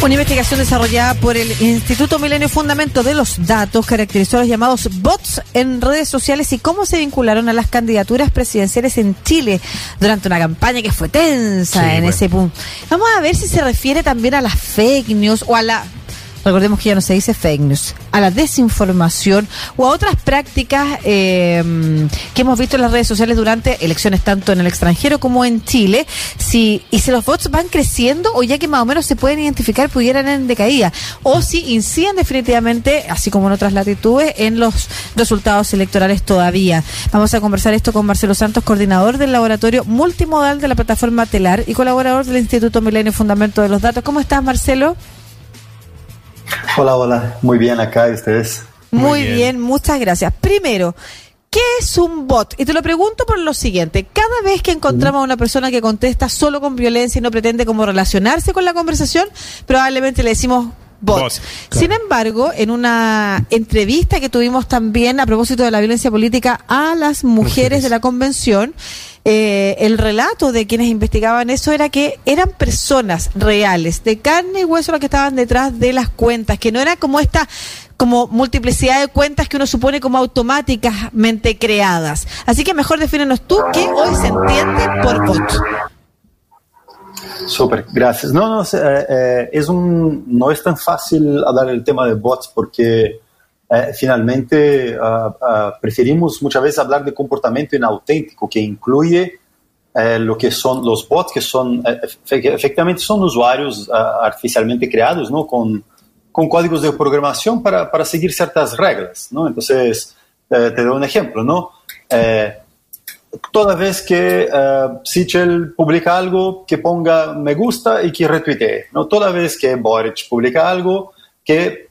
Una investigación desarrollada por el Instituto Milenio Fundamento de los Datos caracterizó a los llamados bots en redes sociales y cómo se vincularon a las candidaturas presidenciales en Chile durante una campaña que fue tensa Sí, en bueno. ese punto. Vamos a ver si se refiere también a las fake news o a la recordemos que ya no se dice fake news, a la desinformación o a otras prácticas eh, que hemos visto en las redes sociales durante elecciones tanto en el extranjero como en Chile, si y si los bots van creciendo o ya que más o menos se pueden identificar pudieran en decaída o si inciden definitivamente, así como en otras latitudes, en los resultados electorales todavía. Vamos a conversar esto con Marcelo Santos, coordinador del laboratorio multimodal de la plataforma Telar y colaborador del Instituto Milenio Fundamento de los Datos. ¿Cómo estás, Marcelo? Hola, hola. Muy bien acá, ¿y ustedes? Muy, Muy bien. bien. muchas gracias. Primero, ¿qué es un bot? Y te lo pregunto por lo siguiente. Cada vez que encontramos a una persona que contesta solo con violencia y no pretende como relacionarse con la conversación, probablemente le decimos bot. Bot, Sin embargo, en una entrevista que tuvimos también a propósito de la violencia política a las mujeres, Mujeres. de la convención, eh, el relato de quienes investigaban eso era que eran personas reales, de carne y hueso las que estaban detrás de las cuentas, que no era como esta como multiplicidad de cuentas que uno supone como automáticamente creadas. Así que mejor defínenos tú qué hoy se entiende por bot. Súper, gracias. No, no, eh, eh, es un, no es tan fácil hablar del tema de bots porque eh, finalmente ah, ah, preferimos muchas veces hablar de comportamiento inauténtico que incluye eh, lo que son los bots, que son eh, efe- efectivamente son usuarios ah, artificialmente creados, ¿no? Con, con códigos de programación para, para seguir ciertas reglas, ¿no? Entonces, eh, te doy un ejemplo, ¿no? Eh, toda vez que eh, Sichel publica algo, que ponga me gusta y que retuitee. ¿no? Toda vez que Boric publica algo, que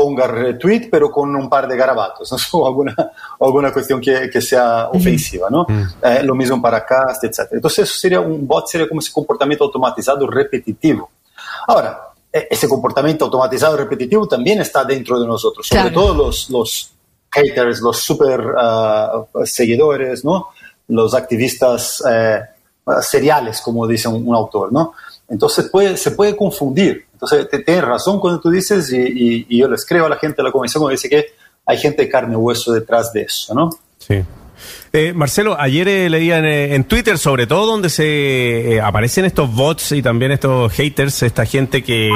ponga retweet, pero con un par de garabatos, ¿no? o alguna, alguna cuestión que, que sea ofensiva. ¿no? Eh, lo mismo para cast, etc. Entonces, eso sería un bot, sería como ese comportamiento automatizado repetitivo. Ahora, eh, ese comportamiento automatizado repetitivo también está dentro de nosotros, sobre Claro. todo los, los haters, los super ah, seguidores, ¿no? los activistas eh, seriales, como dice un, un autor. ¿no? Entonces puede, se puede confundir. Entonces te, tienes razón cuando tú dices, y, yo les creo a la gente de la comisión cuando dice que hay gente de carne y hueso detrás de eso. ¿no? Sí. Eh, Marcelo, ayer eh, leía en, eh, en Twitter, sobre todo, donde se eh, aparecen estos bots y también estos haters, esta gente que,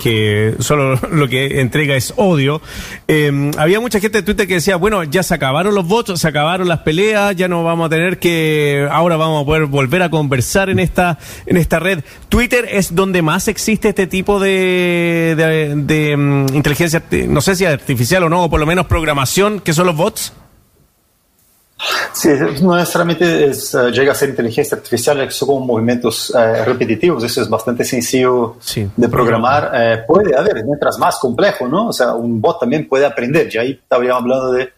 que solo lo que entrega es odio. Eh, había mucha gente de Twitter que decía, bueno, ya se acabaron los bots, se acabaron las peleas, ya no vamos a tener que, ahora vamos a poder volver a conversar en esta, en esta red. Twitter es donde más existe este tipo de, de, mm, inteligencia, no sé si artificial o no, o por lo menos programación, que son los bots. Sí, no necesariamente es, eh, llega a ser inteligencia artificial, son como movimientos eh, repetitivos, eso es bastante sencillo Sí. de programar. Eh, puede haber, mientras más complejo, ¿no? O sea, un bot también puede aprender, ya ahí estaríamos hablando de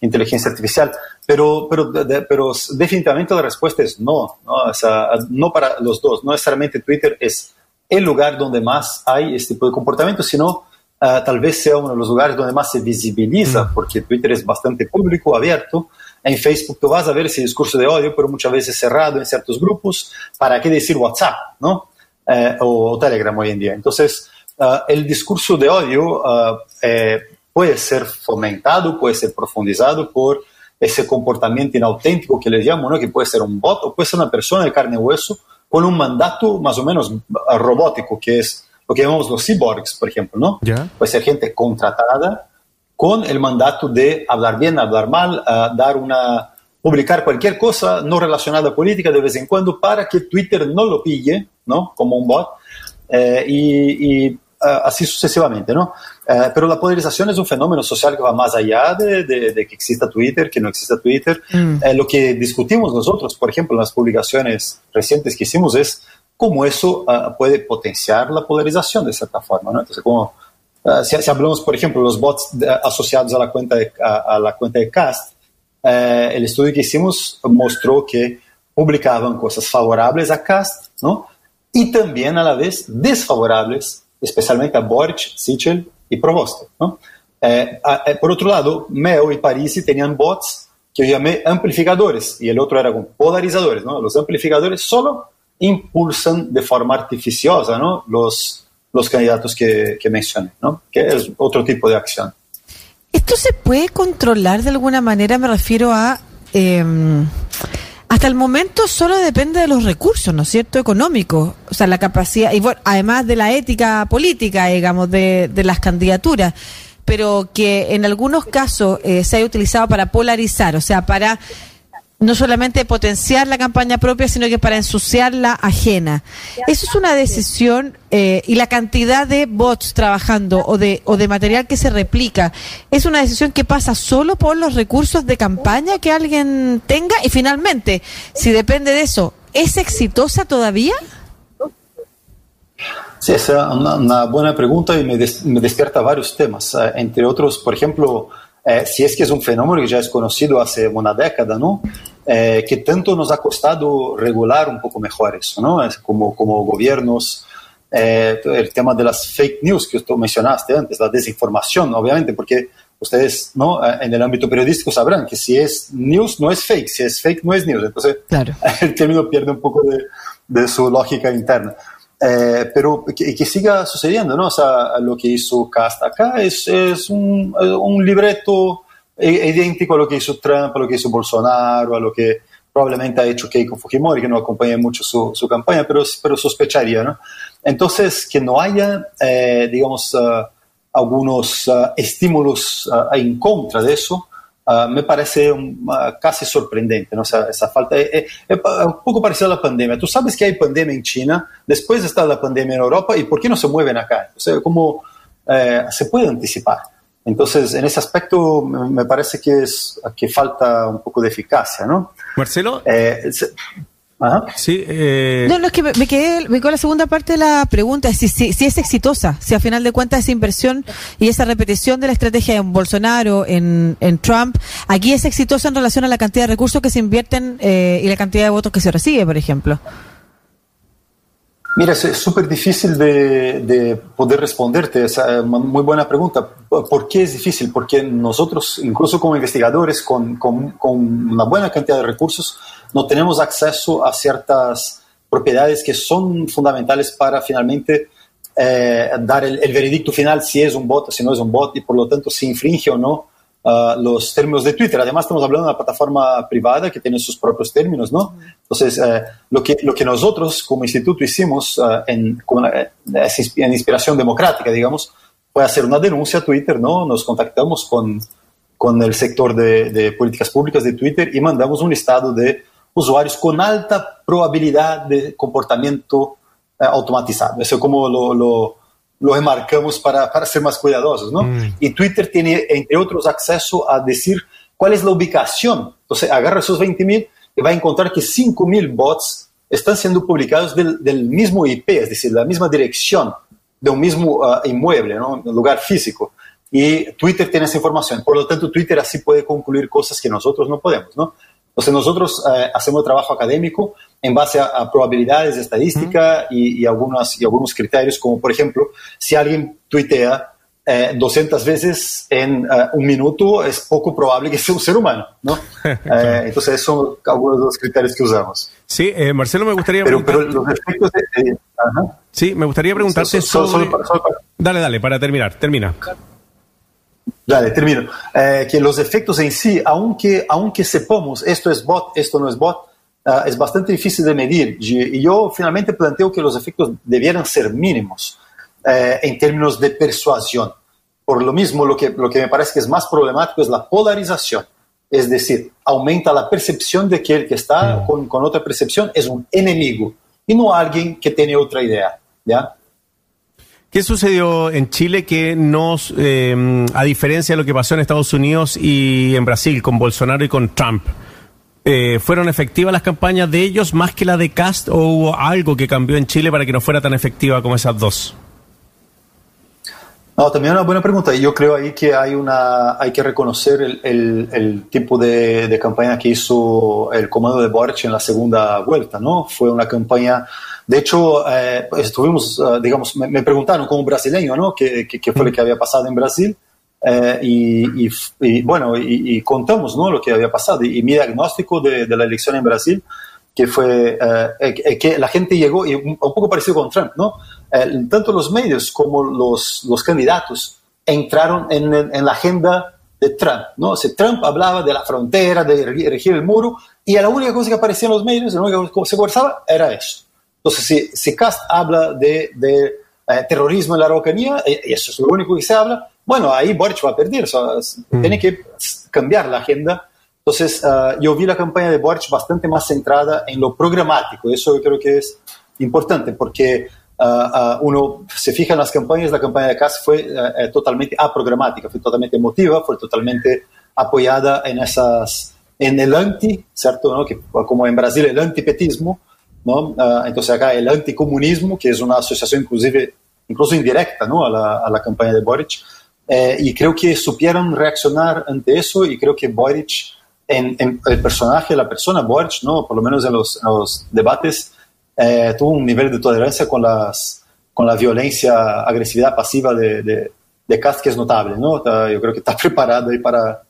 inteligencia artificial, pero, pero, de- de- pero definitivamente la respuesta es no, ¿no? O sea, no para los dos, no necesariamente Twitter es el lugar donde más hay este tipo de comportamiento, sino tal vez sea uno de los lugares donde más se visibiliza, porque Twitter es bastante público, abierto. En Facebook tú vas a ver ese discurso de odio, pero muchas veces cerrado en ciertos grupos. ¿Para qué decir WhatsApp, no? Eh, o Telegram hoy en día. Entonces, ah, el discurso de odio ah, eh, puede ser fomentado, puede ser profundizado por ese comportamiento inauténtico que les llamo, ¿no? que puede ser un bot o puede ser una persona de carne y hueso con un mandato más o menos ah, robótico, que es lo que llamamos los cyborgs, por ejemplo, ¿no? Ya. Puede ser gente contratada con el mandato de hablar bien, hablar mal, ah, dar una, publicar cualquier cosa no relacionada a política de vez en cuando para que Twitter no lo pille, ¿no? Como un bot, eh, y, y, ah, así sucesivamente, ¿no? Eh, pero la polarización es un fenómeno social que va más allá de, de- de que exista Twitter, que no exista Twitter. Eh, lo que discutimos nosotros, por ejemplo, en las publicaciones recientes que hicimos es cómo eso puede potenciar la polarización de cierta forma, ¿no? Entonces, como Uh, si, hablamos, por ejemplo, los bots asociados a la cuenta de, a, la cuenta de Cast, eh, el estudio que hicimos mostró que publicaban cosas favorables a Cast, ¿no? Y también a la vez desfavorables, especialmente a Boric, Sichel y Provosto, ¿no? Eh, eh, por otro lado, Meo y Parisi tenían bots que yo llamé amplificadores y el otro era con polarizadores, ¿no? Los amplificadores solo impulsan de forma artificiosa, ¿no? Los, los candidatos que, que mencioné, ¿no? que es otro tipo de acción. ¿Esto se puede controlar de alguna manera? Me refiero a... Em, hasta el momento solo depende de los recursos, ¿no es cierto?, económicos, o sea, la capacidad, y además de la ética política, digamos, de, de las candidaturas, pero que en algunos casos eh, se haya utilizado para polarizar, o sea, para no solamente potenciar la campaña propia, sino que para ensuciar la ajena. Eso es una decisión eh, y la cantidad de bots trabajando o de, o de material que se replica, es una decisión que pasa solo por los recursos de campaña que alguien tenga y finalmente, si depende de eso, ¿es exitosa todavía? Sí, es una, buena pregunta y me, me despierta varios temas, eh, entre otros, por ejemplo, eh, si es que es un fenómeno que ya es conocido hace una década, ¿no? Eh, que tanto nos ha costado regular un poco mejor eso, ¿no? Es como, como gobiernos, eh, el tema de las fake news que tú mencionaste antes, la desinformación, obviamente, porque ustedes ¿no? en el ámbito periodístico sabrán que si es news no es fake, si es fake no es news. Entonces claro. el término pierde un poco de, de su lógica interna. Eh, pero que, que, siga sucediendo, ¿no? O sea, lo que hizo Cast acá es, es un, un, libreto idéntico a lo que hizo Trump, a lo que hizo Bolsonaro, a lo que probablemente ha hecho Keiko Fujimori, que no acompaña mucho su, su campaña, pero, pero sospecharía, ¿no? Entonces, que no haya, eh, digamos, uh, algunos uh, estímulos uh, en contra de eso, Uh, me parece um, uh, casi sorprendente, ¿no? esa, esa falta. É, é, é, um pouco parecido à pandemia. Tu sabes que há pandemia em China, depois está a pandemia na Europa, e por que não se movem acá? O sea, como eh, se pode antecipar. Então, nesse aspecto, me parece que, es, que falta um pouco de eficácia, ¿no? Marcelo? Eh, Sí, eh... No, no, es que me, quedé, me quedó la segunda parte de la pregunta, si, si, si, es exitosa, si a final de cuentas esa inversión y esa repetición de la estrategia en Bolsonaro, en, en Trump, aquí es exitosa en relación a la cantidad de recursos que se invierten eh, y la cantidad de votos que se recibe, por ejemplo. Mira, es súper difícil de, de, poder responderte. Esa muy buena pregunta. ¿Por qué es difícil? Porque nosotros, incluso como investigadores, con, con, con una buena cantidad de recursos, no tenemos acceso a ciertas propiedades que son fundamentales para finalmente eh, dar el, el, veredicto final si es un bot si no es un bot y por lo tanto si infringe o no uh, los términos de Twitter. Además estamos hablando de una plataforma privada que tiene sus propios términos, ¿no? Entonces, eh, lo, que, lo que nosotros como instituto hicimos uh, en, con, en inspiración democrática, digamos, fue hacer una denuncia a Twitter, ¿no? Nos contactamos con, con el sector de, de políticas públicas de Twitter y mandamos un listado de usuarios con alta probabilidad de comportamiento eh, automatizado. Eso es como lo, lo, lo remarcamos para, para, ser más cuidadosos, ¿no? Mm. Y Twitter tiene, entre otros, acceso a decir cuál es la ubicación. Entonces, agarra esos 20.000 y va a encontrar que 5.000 bots están siendo publicados del, del, mismo IP, es decir, la misma dirección de un mismo uh, inmueble, ¿no? Un lugar físico. Y Twitter tiene esa información. Por lo tanto, Twitter así puede concluir cosas que nosotros no podemos, ¿no? Entonces nosotros eh, hacemos trabajo académico en base a, a probabilidades, estadística y, y, algunas, y algunos criterios, como por ejemplo, si alguien tuitea eh, 200 veces en uh, un minuto, es poco probable que sea un ser humano, ¿no? eh, entonces, esos son algunos de los criterios que usamos. Sí, eh, Marcelo, me gustaría pero, pero los efectos de, uh Sí, me gustaría preguntarte sobre... Solo, solo, solo, dale, dale, para terminar, termina. Dale, termino. Eh, que los efectos en sí, aunque, aunque sepamos esto es bot, esto no es bot, uh, es bastante difícil de medir. Y yo finalmente planteo que los efectos debieran ser mínimos eh, en términos de persuasión. Por lo mismo, lo que, lo que me parece que es más problemático es la polarización. Es decir, aumenta la percepción de que el que está mm. con, con otra percepción es un enemigo y no alguien que tiene otra idea. ¿ya? ¿Qué sucedió en Chile que nos, eh, a diferencia de lo que pasó en Estados Unidos y en Brasil con Bolsonaro y con Trump, eh, ¿fueron efectivas las campañas de ellos más que la de Cast o hubo algo que cambió en Chile para que no fuera tan efectiva como esas dos? No, también una buena pregunta. Yo creo ahí que hay, una, hay que reconocer el, tipo de, de, campaña que hizo el comando de Boric en la segunda vuelta, ¿no? Fue una campaña de hecho, eh, estuvimos, uh, digamos, me, preguntaron como brasileño, ¿no? ¿Qué, qué, fue lo que había pasado en Brasil? Eh, y, bueno, y, y, contamos, ¿no? Lo que había pasado. Y, mi diagnóstico de, la elección en Brasil, que fue que la gente llegó, y un, poco parecido con Trump, ¿no? tanto los medios como los, candidatos entraron en, la agenda de Trump, ¿no? O Trump hablaba de la frontera, de erigir el muro, y la única cosa que aparecía en los medios, la única cosa que se conversaba era eso. Entonces, si, si Cast habla de, de eh, terrorismo en la Araucanía, y eso es lo único que se habla, bueno, ahí Boric va a perder, o sea, mm. tiene que cambiar la agenda. Entonces, uh, yo vi la campaña de Boric bastante más centrada en lo programático, eso yo creo que es importante, porque uh, uno se fija en las campañas, la campaña de Cast fue uh, totalmente aprogramática, fue totalmente emotiva, fue totalmente apoyada en esas en el anti, ¿cierto? ¿no? Que, como en Brasil el antipetismo, ¿no? entonces acá el anticomunismo, que es una asociación inclusive, incluso indirecta ¿no? a, la, a la campaña de Boric, eh, y creo que supieron reaccionar ante eso y creo que Boric, en, en el personaje, la persona Boric, ¿no? por lo menos en los, en los debates, eh, tuvo un nivel de tolerancia con, las, con la violencia, agresividad pasiva de, de, de Cast que es notable. ¿no? Yo creo que está preparado ahí para,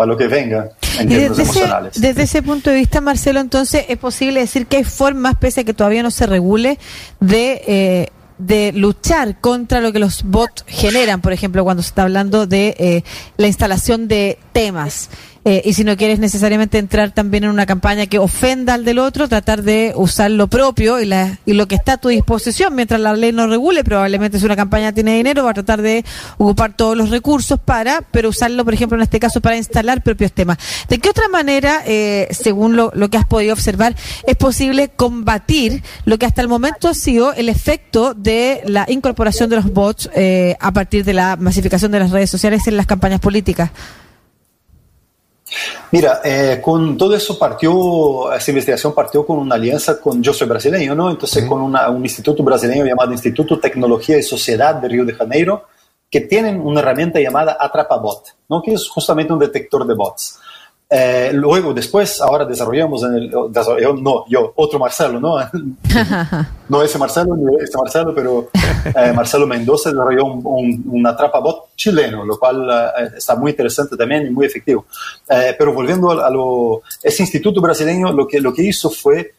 para lo que venga en términos desde emocionales. Ese, desde ese punto de vista, Marcelo, entonces es posible decir que hay formas, pese a que todavía no se regule, de... Eh, de luchar contra lo que los bots generan, por ejemplo, cuando se está hablando de eh, la instalación de temas. Eh, y si no quieres necesariamente entrar también en una campaña que ofenda al del otro, tratar de usar lo propio y, la, y lo que está a tu disposición mientras la ley no regule. Probablemente si una campaña tiene dinero, va a tratar de ocupar todos los recursos para, pero usarlo, por ejemplo, en este caso, para instalar propios temas. ¿De qué otra manera, eh, según lo, que has podido observar, es posible combatir lo que hasta el momento ha sido el efecto de la incorporación de los bots eh, a partir de la masificación de las redes sociales en las campañas políticas? Mira, eh, con todo eso partió, esa investigación partió con una alianza con Yo Soy Brasileño, ¿no? Entonces con un instituto brasileño llamado Instituto Tecnología y Sociedad de Río de Janeiro, que tienen una herramienta llamada Atrapabot, ¿no? Que es justamente un detector de bots. Eh, luego, después, ahora desarrollamos, en el, no, yo, otro Marcelo, ¿no? no ese Marcelo, ni ese Marcelo, pero eh, Marcelo Mendoza desarrolló un, un, un atrapabot chileno, lo cual eh, está muy interesante también y muy efectivo. pero volviendo a, a, lo, ese instituto brasileño lo que, lo que hizo fue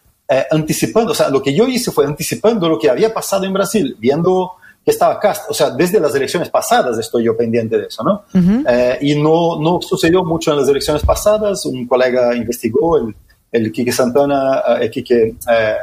anticipando, o sea, lo que yo hice fue anticipando lo que había pasado en Brasil, viendo que estaba Cast. O sea, desde las elecciones pasadas estoy yo pendiente de eso, ¿no? eh, y no, no sucedió mucho en las elecciones pasadas. Un colega investigó, el, el Quique Santana, eh, el Quique, eh,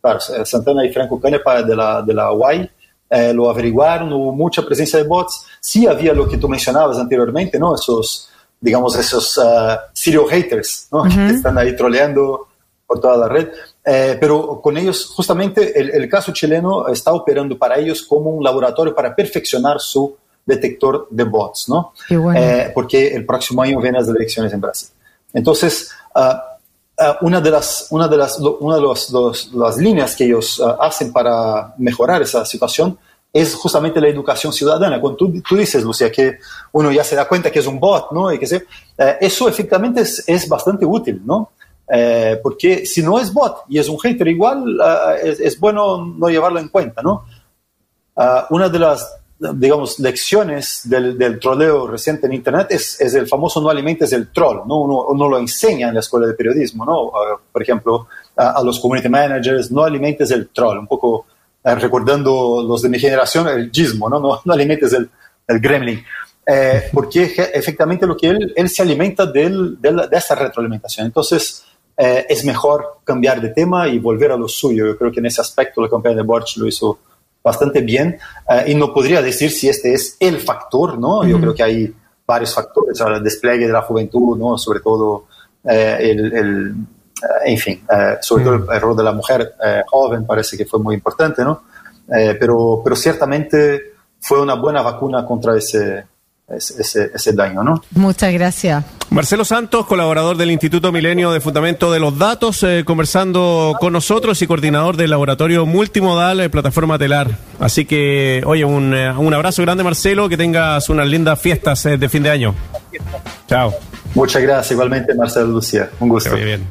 claro, Santana y Franco Canepa de la, de la UAI, eh, lo averiguaron, hubo mucha presencia de bots. Sí había lo que tú mencionabas anteriormente, ¿no? Esos, digamos, esos uh, Sirio haters, ¿no? Que están ahí troleando por toda la red. Eh, pero con ellos, justamente, el, el, caso chileno está operando para ellos como un laboratorio para perfeccionar su detector de bots, ¿no? Bueno. Eh, porque el próximo año vienen las elecciones en Brasil. Entonces, uh, uh, una de las, una de las, una de los, los, las líneas que ellos uh, hacen para mejorar esa situación es justamente la educación ciudadana. Cuando tú, tú, dices, Lucía, que uno ya se da cuenta que es un bot, ¿no? Y que se, eh, eso efectivamente es, es bastante útil, ¿no? Eh, porque si no es bot y es un hater igual, uh, es, es, bueno no llevarlo en cuenta, ¿no? Uh, una de las, digamos, lecciones del, del troleo reciente en Internet es, es, el famoso no alimentes el troll, ¿no? Uno, uno, lo enseña en la escuela de periodismo, ¿no? Uh, por ejemplo, a los community managers, no alimentes el troll, un poco eh, recordando los de mi generación, el gizmo, ¿no? No, no alimentes el, el gremlin. Eh, porque efectivamente lo que él, él se alimenta del, de, de esa retroalimentación. Entonces, eh, es mejor cambiar de tema y volver a lo suyo. Yo creo que en ese aspecto la campaña de Borch lo hizo bastante bien eh, y no podría decir si este es el factor, ¿no? Yo creo que hay varios factores, el despliegue de la juventud, ¿no? Sobre todo eh, el, el eh, en fin, eh, sobre todo el, rol de la mujer eh, joven parece que fue muy importante, ¿no? pero, pero ciertamente fue una buena vacuna contra ese, ese, ese, daño, ¿no? Muchas gracias. Marcelo Santos, colaborador del Instituto Milenio de Fundamento de los Datos, eh, conversando con nosotros y coordinador del laboratorio multimodal eh, Plataforma Telar. Así que, oye, un, eh, un, abrazo grande, Marcelo, que tengas unas lindas fiestas de fin de año. Chao. Muchas gracias, igualmente, Marcelo Lucía. Un gusto. bien.